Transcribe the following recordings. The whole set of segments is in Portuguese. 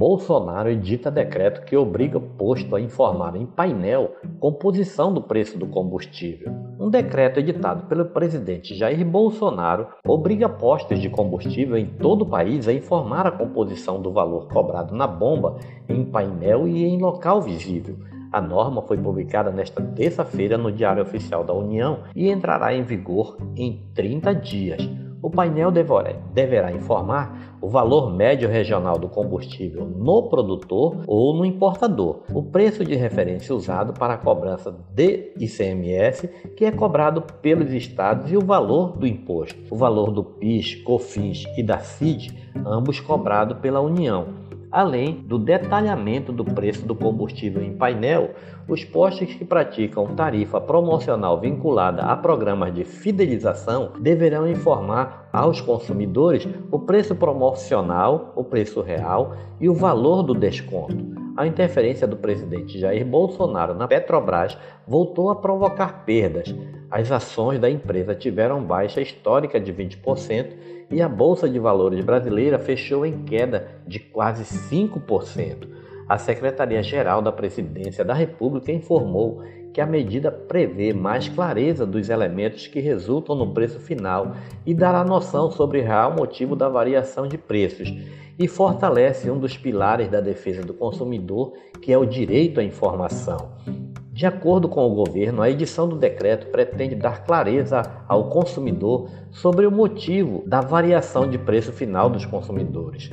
Bolsonaro edita decreto que obriga posto a informar em painel composição do preço do combustível. Um decreto editado pelo presidente Jair Bolsonaro obriga postos de combustível em todo o país a informar a composição do valor cobrado na bomba em painel e em local visível. A norma foi publicada nesta terça-feira no Diário Oficial da União e entrará em vigor em 30 dias. O painel deverá informar o valor médio regional do combustível no produtor ou no importador, o preço de referência usado para a cobrança de ICMS, que é cobrado pelos estados, e o valor do imposto, o valor do PIS, COFINS e da CID, ambos cobrados pela União além do detalhamento do preço do combustível em painel, os postos que praticam tarifa promocional vinculada a programas de fidelização deverão informar aos consumidores o preço promocional, o preço real e o valor do desconto. A interferência do presidente Jair Bolsonaro na Petrobras voltou a provocar perdas. As ações da empresa tiveram baixa histórica de 20% e a Bolsa de Valores brasileira fechou em queda de quase 5%. A Secretaria-Geral da Presidência da República informou que a medida prevê mais clareza dos elementos que resultam no preço final e dará noção sobre o real motivo da variação de preços e fortalece um dos pilares da defesa do consumidor, que é o direito à informação. De acordo com o governo, a edição do decreto pretende dar clareza ao consumidor sobre o motivo da variação de preço final dos consumidores.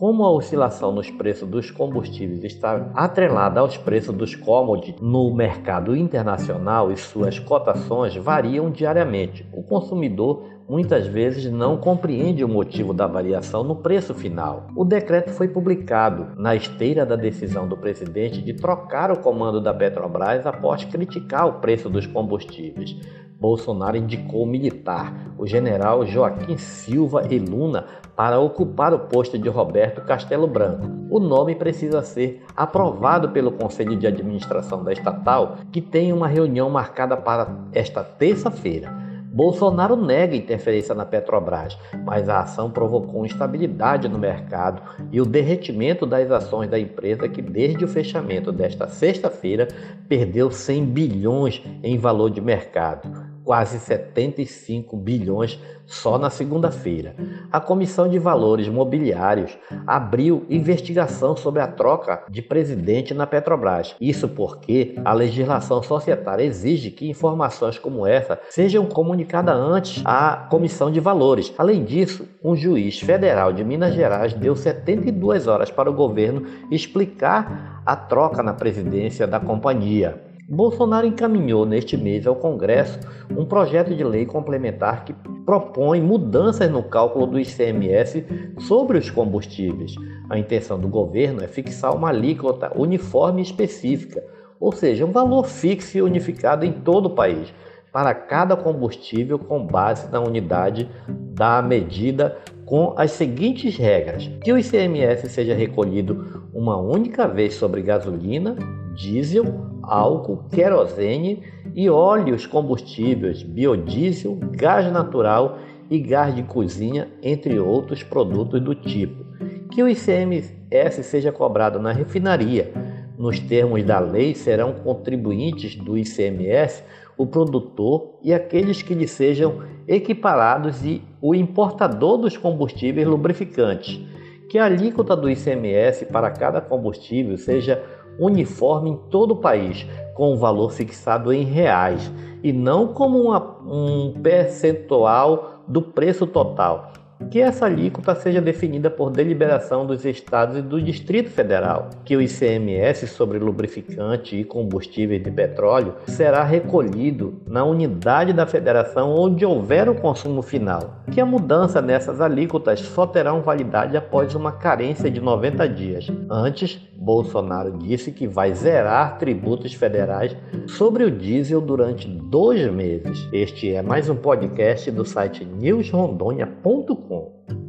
Como a oscilação nos preços dos combustíveis está atrelada aos preços dos commodities no mercado internacional e suas cotações variam diariamente, o consumidor muitas vezes não compreende o motivo da variação no preço final. O decreto foi publicado na esteira da decisão do presidente de trocar o comando da Petrobras após criticar o preço dos combustíveis. Bolsonaro indicou o militar, o general Joaquim Silva e Luna, para ocupar o posto de Roberto Castelo Branco. O nome precisa ser aprovado pelo Conselho de Administração da estatal, que tem uma reunião marcada para esta terça-feira. Bolsonaro nega interferência na Petrobras, mas a ação provocou instabilidade no mercado e o derretimento das ações da empresa, que desde o fechamento desta sexta-feira perdeu 100 bilhões em valor de mercado quase 75 bilhões só na segunda-feira. A Comissão de Valores Mobiliários abriu investigação sobre a troca de presidente na Petrobras. Isso porque a legislação societária exige que informações como essa sejam comunicadas antes à Comissão de Valores. Além disso, um juiz federal de Minas Gerais deu 72 horas para o governo explicar a troca na presidência da companhia. Bolsonaro encaminhou neste mês ao Congresso um projeto de lei complementar que propõe mudanças no cálculo do ICMS sobre os combustíveis. A intenção do governo é fixar uma alíquota uniforme específica, ou seja, um valor fixo e unificado em todo o país, para cada combustível com base na unidade da medida com as seguintes regras: que o ICMS seja recolhido uma única vez sobre gasolina, diesel, álcool, querosene e óleos combustíveis, biodiesel, gás natural e gás de cozinha, entre outros produtos do tipo. Que o ICMS seja cobrado na refinaria. Nos termos da lei, serão contribuintes do ICMS o produtor e aqueles que lhe sejam equiparados e o importador dos combustíveis lubrificantes. Que a alíquota do ICMS para cada combustível seja uniforme em todo o país, com o valor fixado em reais e não como uma, um percentual do preço total que essa alíquota seja definida por deliberação dos estados e do Distrito Federal, que o ICMS sobre lubrificante e combustíveis de petróleo será recolhido na unidade da federação onde houver o consumo final, que a mudança nessas alíquotas só terão validade após uma carência de 90 dias. Antes, Bolsonaro disse que vai zerar tributos federais sobre o diesel durante dois meses. Este é mais um podcast do site newsrondônia.com そ。